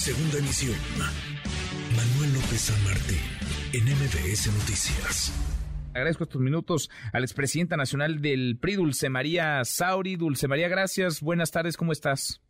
Segunda emisión. Manuel López San Martín, en MBS Noticias. Agradezco estos minutos al expresidenta nacional del PRI, Dulce María Sauri. Dulce María, gracias. Buenas tardes, ¿cómo estás?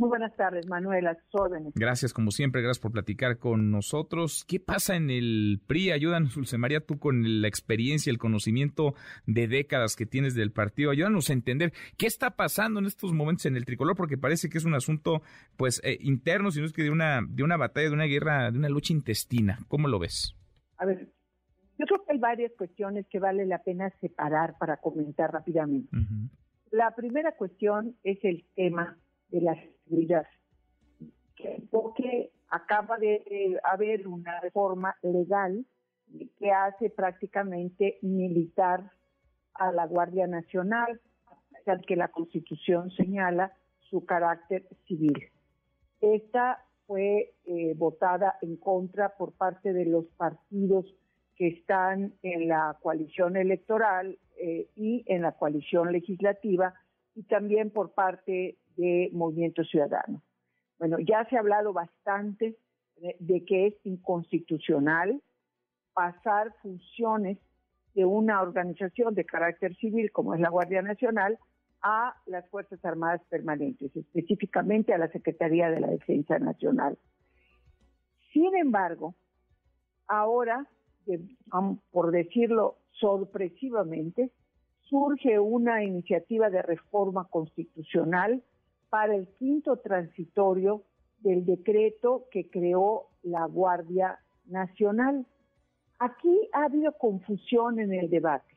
Muy buenas tardes, Manuel, a órdenes. Gracias, como siempre, gracias por platicar con nosotros. ¿Qué pasa en el PRI? Ayúdanos, Dulce María, tú con la experiencia, el conocimiento de décadas que tienes del partido. Ayúdanos a entender qué está pasando en estos momentos en el tricolor, porque parece que es un asunto, pues, eh, interno, sino es que de una, de una batalla, de una guerra, de una lucha intestina. ¿Cómo lo ves? A ver, yo creo que hay varias cuestiones que vale la pena separar para comentar rápidamente. La primera cuestión es el tema de la seguridad, porque acaba de haber una reforma legal que hace prácticamente militar a la Guardia Nacional, al que la Constitución señala su carácter civil. Esta fue eh, votada en contra por parte de los partidos que están en la coalición electoral eh, y en la coalición legislativa y también por parte de Movimiento Ciudadano. Bueno, ya se ha hablado bastante de, que es inconstitucional pasar funciones de una organización de carácter civil como es la Guardia Nacional a las Fuerzas Armadas Permanentes, específicamente a la Secretaría de la Defensa Nacional. Sin embargo, ahora, por decirlo sorpresivamente, surge una iniciativa de reforma constitucional para el quinto transitorio del decreto que creó la Guardia Nacional. Aquí ha habido confusión en el debate,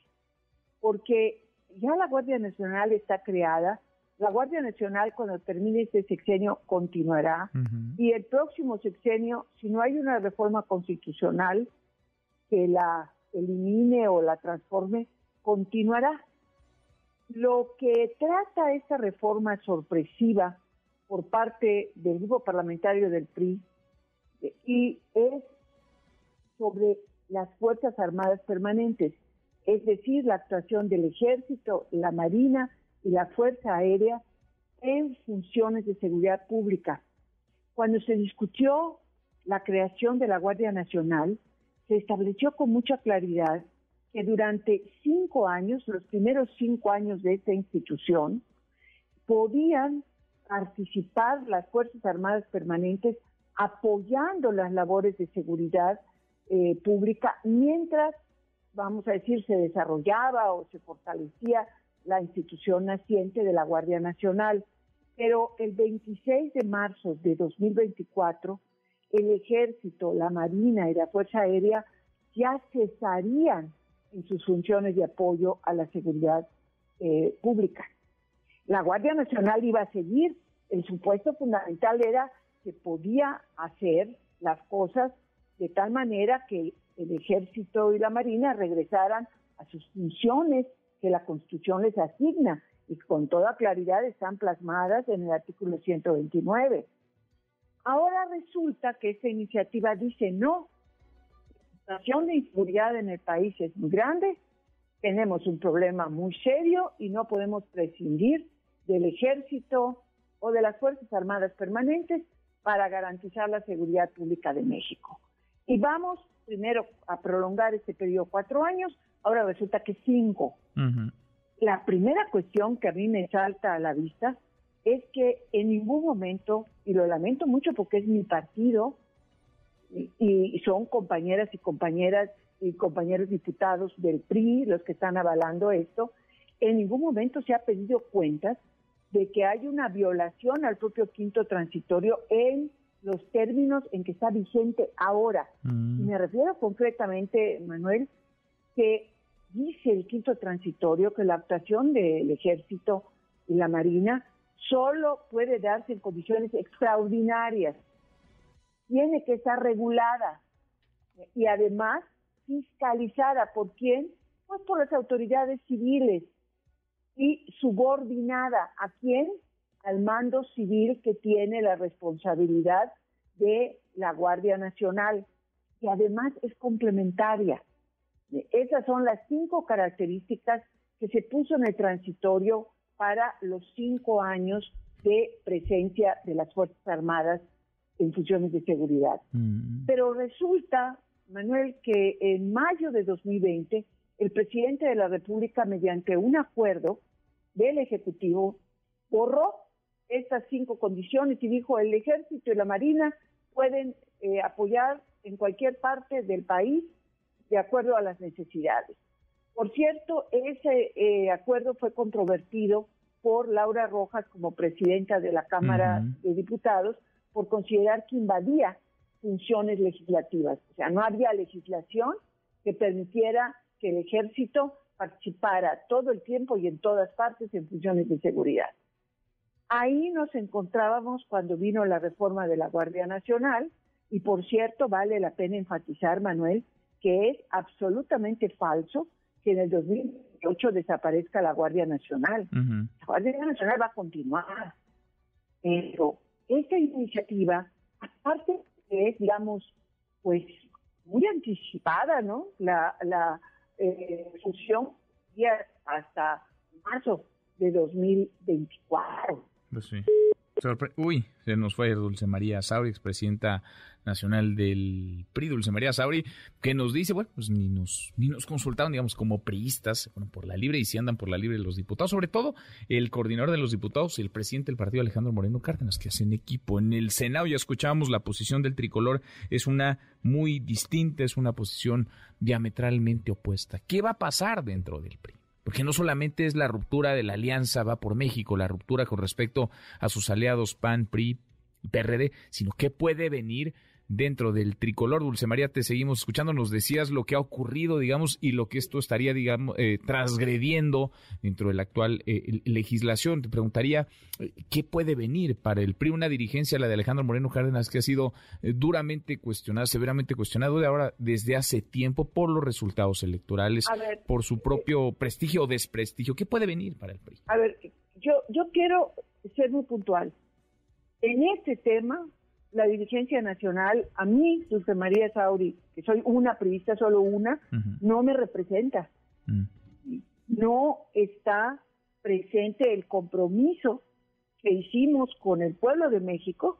porque ya la Guardia Nacional está creada, la Guardia Nacional cuando termine este sexenio continuará y el próximo sexenio, si no hay una reforma constitucional que la elimine o la transforme, continuará. Lo que trata esta reforma sorpresiva por parte del grupo parlamentario del PRI y es sobre las Fuerzas Armadas Permanentes, es decir, la actuación del Ejército, la Marina y la Fuerza Aérea en funciones de seguridad pública. Cuando se discutió la creación de la Guardia Nacional, se estableció con mucha claridad que durante cinco años, los primeros cinco años de esta institución, podían participar las Fuerzas Armadas Permanentes apoyando las labores de seguridad eh, pública mientras, vamos a decir, se desarrollaba o se fortalecía la institución naciente de la Guardia Nacional. Pero el 26 de marzo de 2024, el Ejército, la Marina y la Fuerza Aérea ya cesarían en sus funciones de apoyo a la seguridad eh, pública. La Guardia Nacional iba a seguir, el supuesto fundamental era que podía hacer las cosas de tal manera que el ejército y la marina regresaran a sus funciones que la Constitución les asigna y con toda claridad están plasmadas en el artículo 129. Ahora resulta que esta iniciativa dice no, situación de inseguridad en el país es muy grande, tenemos un problema muy serio y no podemos prescindir del ejército o de las Fuerzas Armadas permanentes para garantizar la seguridad pública de México. Y vamos primero a prolongar este periodo cuatro años, ahora resulta que cinco. La primera cuestión que a mí me salta a la vista es que en ningún momento, y lo lamento mucho porque es mi partido, y, son compañeras y compañeras y compañeros diputados del PRI los que están avalando esto, en ningún momento se ha pedido cuentas de que hay una violación al propio quinto transitorio en los términos en que está vigente ahora. Mm. Y me refiero concretamente, Manuel, que dice el quinto transitorio que la actuación del ejército y la marina solo puede darse en condiciones extraordinarias tiene que estar regulada y además fiscalizada por quién? Pues por las autoridades civiles y subordinada a quién? Al mando civil que tiene la responsabilidad de la Guardia Nacional y además es complementaria. Esas son las cinco características que se puso en el transitorio para los cinco años de presencia de las Fuerzas Armadas en funciones de seguridad. Mm. Pero resulta, Manuel, que en mayo de 2020 el presidente de la República, mediante un acuerdo del Ejecutivo, borró estas cinco condiciones y dijo el Ejército y la Marina pueden eh, apoyar en cualquier parte del país de acuerdo a las necesidades. Por cierto, ese eh, acuerdo fue controvertido por Laura Rojas como presidenta de la Cámara de Diputados por considerar que invadía funciones legislativas. O sea, no había legislación que permitiera que el ejército participara todo el tiempo y en todas partes en funciones de seguridad. Ahí nos encontrábamos cuando vino la reforma de la Guardia Nacional y por cierto vale la pena enfatizar, Manuel, que es absolutamente falso que en el 2008 desaparezca la Guardia Nacional. La Guardia Nacional va a continuar. Pero esta iniciativa, aparte que es, digamos, pues muy anticipada, ¿no? La, la eh, fusión hasta marzo de 2024. Pues sí. Uy, se nos fue Dulce María Sauri, expresidenta nacional del PRI, Dulce María Sauri, que nos dice, bueno, pues ni nos, ni nos consultaron, digamos, como priistas, bueno, por la libre y si andan por la libre los diputados, sobre todo el coordinador de los diputados, el presidente del partido Alejandro Moreno Cárdenas, que hacen equipo. En el Senado ya escuchábamos la posición del tricolor, es una muy distinta, es una posición diametralmente opuesta. ¿Qué va a pasar dentro del PRI? Porque no solamente es la ruptura de la alianza va por México, la ruptura con respecto a sus aliados PAN, PRI PRD, sino qué puede venir dentro del tricolor. Dulce María, te seguimos escuchando, nos decías lo que ha ocurrido, digamos, y lo que esto estaría, digamos, eh, transgrediendo dentro de la actual eh, legislación. Te preguntaría, eh, ¿qué puede venir para el PRI? Una dirigencia, la de Alejandro Moreno Cárdenas, que ha sido duramente cuestionada, severamente cuestionado de ahora desde hace tiempo por los resultados electorales, por su propio prestigio o desprestigio. ¿Qué puede venir para el PRI? A ver, yo, yo quiero ser muy puntual. En este tema, la dirigencia nacional, a mí, Dulce María Sauri, que soy una periodista, solo una, no me representa. Mm. No está presente el compromiso que hicimos con el pueblo de México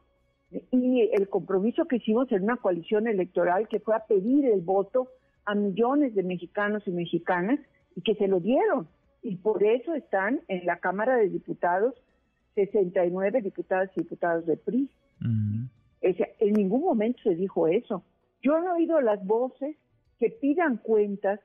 y el compromiso que hicimos en una coalición electoral que fue a pedir el voto a millones de mexicanos y mexicanas y que se lo dieron. Y por eso están en la Cámara de Diputados 69 diputadas y diputados de PRI en ningún momento se dijo eso. Yo he oído las voces que pidan cuentas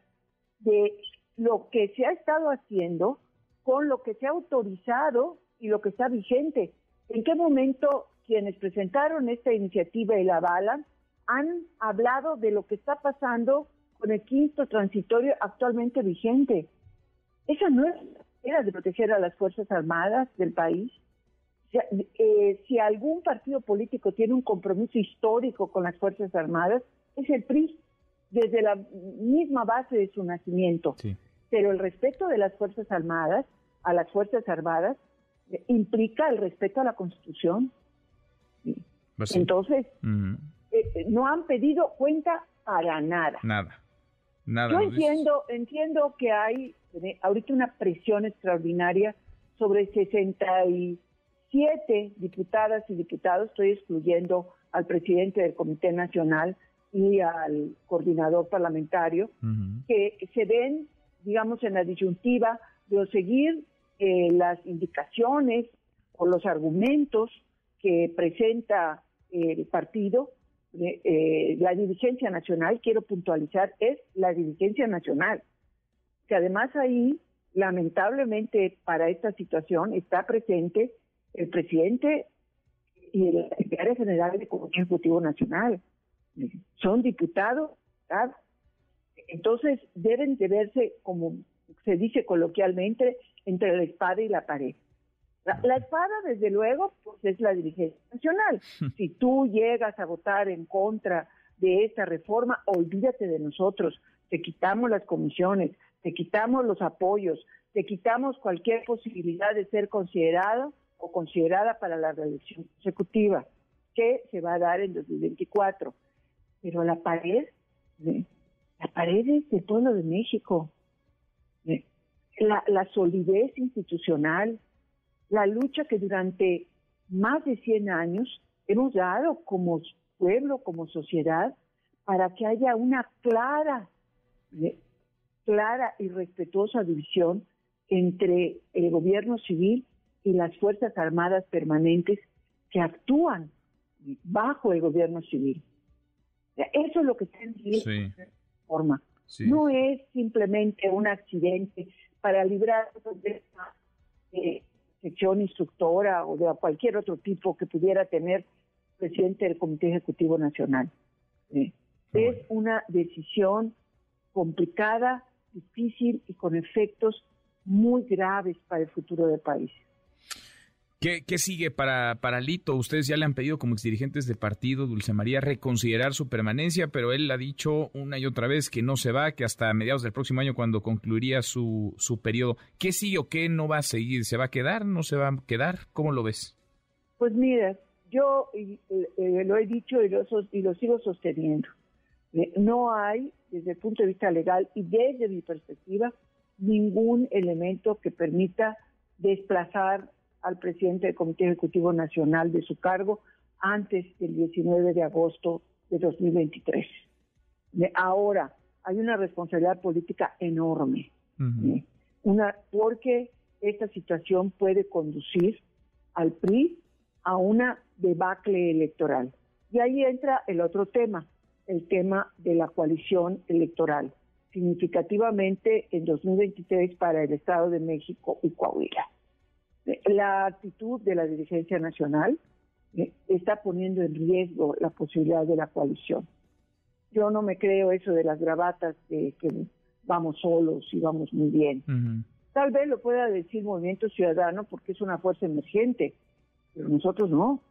de lo que se ha estado haciendo con lo que se ha autorizado y lo que está vigente. ¿En qué momento quienes presentaron esta iniciativa y la avalan han hablado de lo que está pasando con el quinto transitorio actualmente vigente? Esa no era de proteger a las Fuerzas Armadas del país. Eh, si algún partido político tiene un compromiso histórico con las Fuerzas Armadas, es el PRI, desde la misma base de su nacimiento. Pero el respeto de las Fuerzas Armadas a las Fuerzas Armadas eh, implica el respeto a la Constitución. Pues Entonces, eh, no han pedido cuenta para nada. Nada. Nada. Yo entiendo, entiendo que hay ahorita una presión extraordinaria sobre 60 y siete diputadas y diputados, estoy excluyendo al presidente del Comité Nacional y al coordinador parlamentario, que se ven, digamos, en la disyuntiva de seguir eh, las indicaciones o los argumentos que presenta el partido, eh, eh, la dirigencia nacional, quiero puntualizar, es la dirigencia nacional, que además ahí, lamentablemente para esta situación, está presente el presidente y el secretario general del Comité Ejecutivo Nacional. Son diputados, entonces deben de verse, como se dice coloquialmente, entre la espada y la pared. La, espada, desde luego, pues es la dirigencia nacional. Si tú llegas a votar en contra de esta reforma, olvídate de nosotros. Te quitamos las comisiones, te quitamos los apoyos, te quitamos cualquier posibilidad de ser considerado o considerada para la reelección consecutiva, que se va a dar en 2024. Pero la pared, la pared es del pueblo de México. La, solidez institucional, la lucha que durante más de 100 años hemos dado como pueblo, como sociedad, para que haya una clara, clara y respetuosa división entre el gobierno civil y las Fuerzas Armadas permanentes que actúan bajo el gobierno civil. Eso es lo que está en sí. forma. No es simplemente un accidente para librar de esta eh, sección instructora o de cualquier otro tipo que pudiera tener presidente del Comité Ejecutivo Nacional. Es una decisión complicada, difícil y con efectos muy graves para el futuro del país. ¿Qué, sigue para, para Lito? Ustedes ya le han pedido como exdirigentes de partido, Dulce María, reconsiderar su permanencia, pero él ha dicho una y otra vez que no se va, que hasta mediados del próximo año, cuando concluiría su, su periodo. ¿Qué sigue o qué no va a seguir? ¿Se va a quedar? ¿No se va a quedar? ¿Cómo lo ves? Pues mira, yo eh, lo he dicho y lo, y lo sigo sosteniendo. Eh, no hay, desde el punto de vista legal y desde mi perspectiva, ningún elemento que permita desplazar al presidente del Comité Ejecutivo Nacional de su cargo antes del 19 de agosto de 2023. Ahora, hay una responsabilidad política enorme, una, porque esta situación puede conducir al PRI a una debacle electoral. Y ahí entra el otro tema, el tema de la coalición electoral, significativamente en 2023 para el Estado de México y Coahuila la actitud de la dirigencia nacional eh, está poniendo en riesgo la posibilidad de la coalición. Yo no me creo eso de las gravatas de que vamos solos y vamos muy bien. Tal vez lo pueda decir Movimiento Ciudadano porque es una fuerza emergente, pero nosotros no.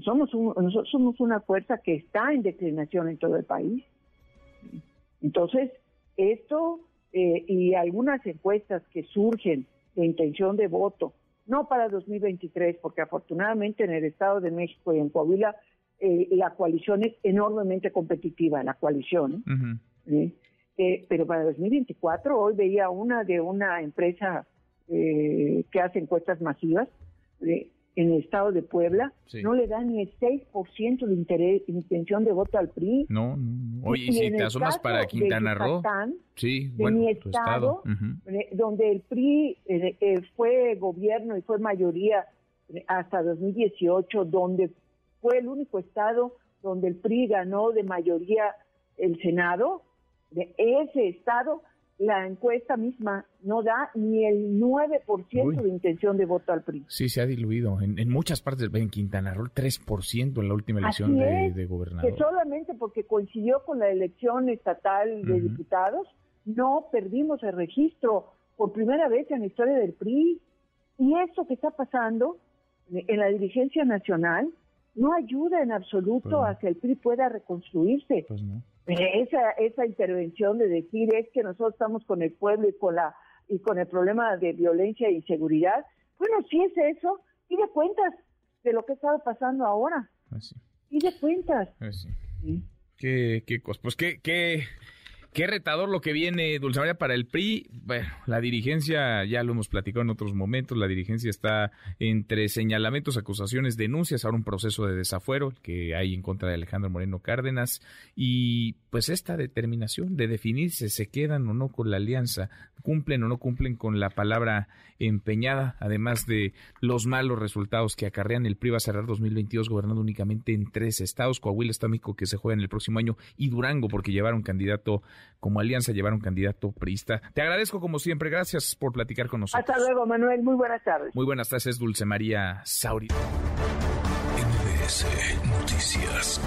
Somos nosotros somos una fuerza que está en declinación en todo el país. Entonces, esto eh, y algunas encuestas que surgen de intención de voto no para 2023, porque afortunadamente en el Estado de México y en Coahuila eh, la coalición es enormemente competitiva, la coalición. Eh, pero para 2024, hoy veía una de una empresa eh, que hace encuestas masivas, en el estado de Puebla, no le da ni el 6% de interés, intención de voto al PRI. No, no. Oye, y si te asomas para Quintana Roo, sí, de mi estado, eh, donde el PRI eh, eh, fue gobierno y fue mayoría hasta 2018, donde fue el único estado donde el PRI ganó de mayoría el Senado, de ese estado la encuesta misma no da ni el 9% de intención de voto al PRI. Sí, se ha diluido. En, muchas partes, en Quintana Roo, 3% en la última elección de, gobernador. Que solamente porque coincidió con la elección estatal de diputados, no perdimos el registro por primera vez en la historia del PRI. Y esto que está pasando en la dirigencia nacional no ayuda en absoluto pues a que el PRI pueda reconstruirse. Pues no esa, esa intervención de decir es que nosotros estamos con el pueblo y con la y con el problema de violencia e inseguridad, bueno, si es eso, y de cuentas de lo que ha estado pasando ahora. Pues y de cuentas. Pues ¿Qué, qué, pues qué, qué, Qué retador lo que viene, Dulce María, para el PRI. Bueno, la dirigencia, ya lo hemos platicado en otros momentos, la dirigencia está entre señalamientos, acusaciones, denuncias, ahora un proceso de desafuero que hay en contra de Alejandro Moreno Cárdenas y pues esta determinación de definir si se quedan o no con la alianza, cumplen o no cumplen con la palabra empeñada, además de los malos resultados que acarrean el PRI va a cerrar 2022 gobernando únicamente en tres estados, Coahuila, Estámico que se juega en el próximo año y Durango porque llevaron candidato como alianza llevar un candidato priista. Te agradezco como siempre, gracias por platicar con nosotros. Hasta luego, Manuel, muy buenas tardes. Muy buenas tardes, Dulce María Sauri. Noticias.